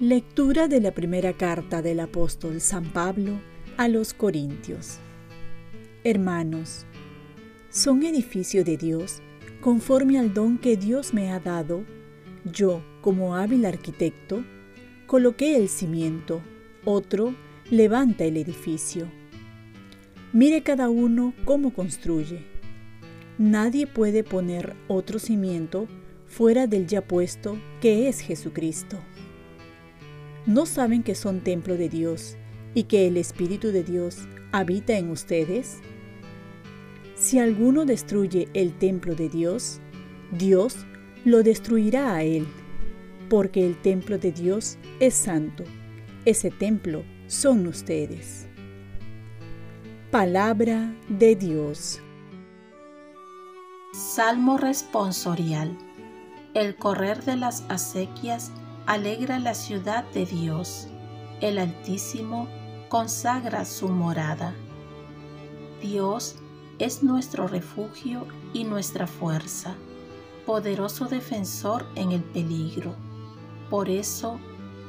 Lectura de la primera carta del apóstol San Pablo a los Corintios. Hermanos, son edificio de Dios conforme al don que Dios me ha dado. Yo, como hábil arquitecto, coloqué el cimiento, otro levanta el edificio. Mire cada uno cómo construye. Nadie puede poner otro cimiento fuera del ya puesto que es Jesucristo. ¿No saben que son templo de Dios y que el Espíritu de Dios habita en ustedes? Si alguno destruye el templo de Dios, Dios lo destruirá a él, porque el templo de Dios es santo. Ese templo son ustedes. Palabra de Dios. Salmo responsorial. El correr de las acequias alegra la ciudad de Dios. El Altísimo consagra su morada. Dios es nuestro refugio y nuestra fuerza, poderoso defensor en el peligro. Por eso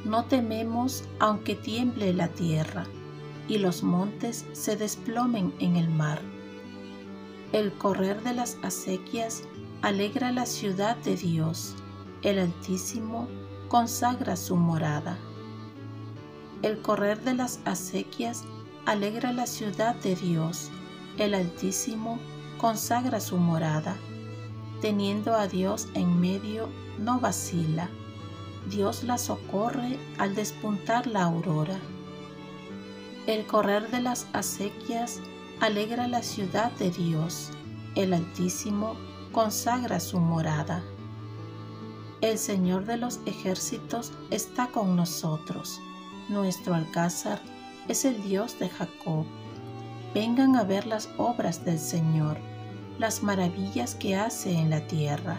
no tememos aunque tiemble la tierra y los montes se desplomen en el mar. El correr de las acequias alegra la ciudad de Dios. El Altísimo consagra su morada. El correr de las acequias alegra la ciudad de Dios. El Altísimo consagra su morada. Teniendo a Dios en medio, no vacila. Dios la socorre al despuntar la aurora. El correr de las acequias alegra la ciudad de Dios. El Altísimo consagra su morada. El Señor de los ejércitos está con nosotros. Nuestro alcázar es el Dios de Jacob. Vengan a ver las obras del Señor, las maravillas que hace en la tierra.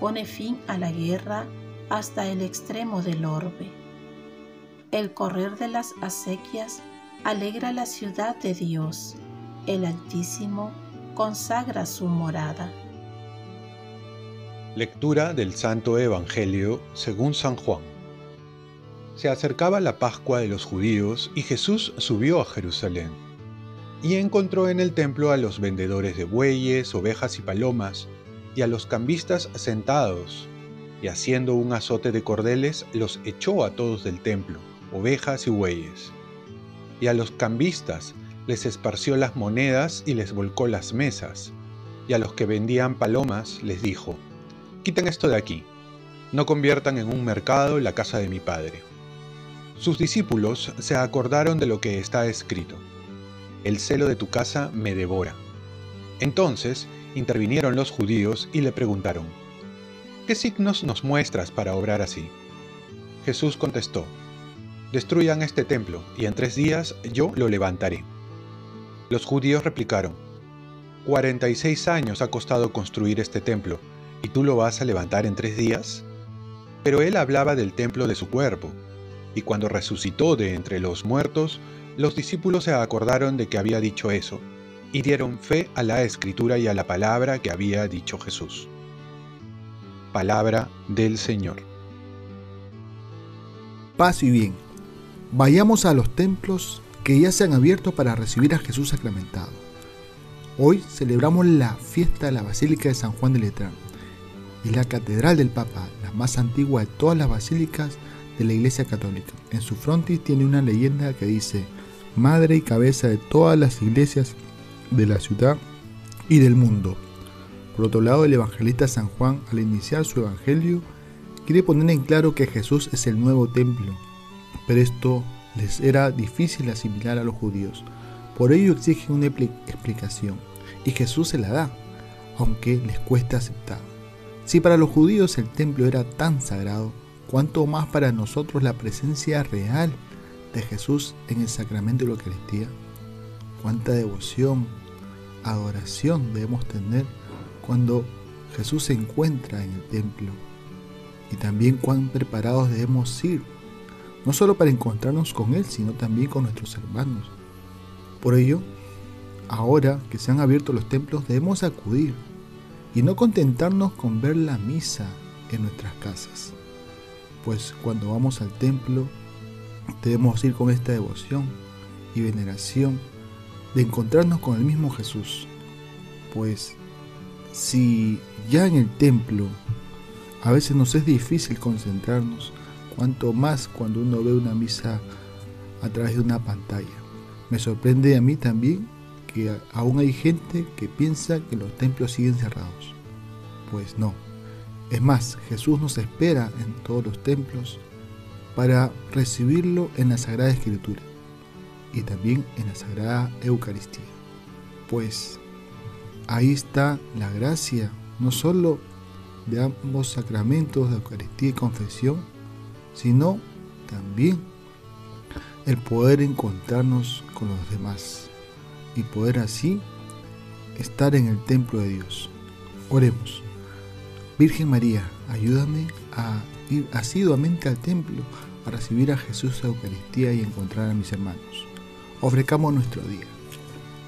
Pone fin a la guerra hasta el extremo del orbe. El correr de las acequias alegra la ciudad de Dios. El Altísimo consagra su morada. Lectura del Santo Evangelio según San Juan. Se acercaba la Pascua de los judíos y Jesús subió a Jerusalén. Y encontró en el templo a los vendedores de bueyes, ovejas y palomas, y a los cambistas sentados, y haciendo un azote de cordeles los echó a todos del templo, ovejas y bueyes. Y a los cambistas les esparció las monedas y les volcó las mesas, y a los que vendían palomas les dijo, Quiten esto de aquí. No conviertan en un mercado la casa de mi padre. Sus discípulos se acordaron de lo que está escrito. El celo de tu casa me devora. Entonces intervinieron los judíos y le preguntaron, ¿qué signos nos muestras para obrar así? Jesús contestó, destruyan este templo y en tres días yo lo levantaré. Los judíos replicaron, 46 años ha costado construir este templo ¿Y tú lo vas a levantar en tres días? Pero él hablaba del templo de su cuerpo, y cuando resucitó de entre los muertos, los discípulos se acordaron de que había dicho eso, y dieron fe a la escritura y a la palabra que había dicho Jesús. Palabra del Señor. Paz y bien. Vayamos a los templos que ya se han abierto para recibir a Jesús sacramentado. Hoy celebramos la fiesta de la Basílica de San Juan de Letrán y la Catedral del Papa, la más antigua de todas las basílicas de la Iglesia Católica. En su frontis tiene una leyenda que dice, Madre y cabeza de todas las iglesias de la ciudad y del mundo. Por otro lado, el evangelista San Juan, al iniciar su evangelio, quiere poner en claro que Jesús es el nuevo templo, pero esto les era difícil asimilar a los judíos. Por ello exige una explicación, y Jesús se la da, aunque les cuesta aceptar. Si para los judíos el templo era tan sagrado, cuánto más para nosotros la presencia real de Jesús en el sacramento de la Eucaristía. Cuánta devoción, adoración debemos tener cuando Jesús se encuentra en el templo. Y también cuán preparados debemos ir no solo para encontrarnos con Él, sino también con nuestros hermanos. Por ello, ahora que se han abierto los templos, debemos acudir y no contentarnos con ver la misa en nuestras casas. Pues cuando vamos al templo, debemos ir con esta devoción y veneración de encontrarnos con el mismo Jesús. Pues si ya en el templo a veces nos es difícil concentrarnos, cuanto más cuando uno ve una misa a través de una pantalla. Me sorprende a mí también que aún hay gente que piensa que los templos siguen cerrados. Pues no. Es más, Jesús nos espera en todos los templos para recibirlo en la Sagrada Escritura y también en la Sagrada Eucaristía. Pues ahí está la gracia, no solo de ambos sacramentos de Eucaristía y confesión, sino también el poder encontrarnos con los demás y poder así estar en el templo de Dios. Oremos. Virgen María, ayúdame a ir asiduamente al templo a recibir a Jesús a Eucaristía y encontrar a mis hermanos. Ofrecamos nuestro día.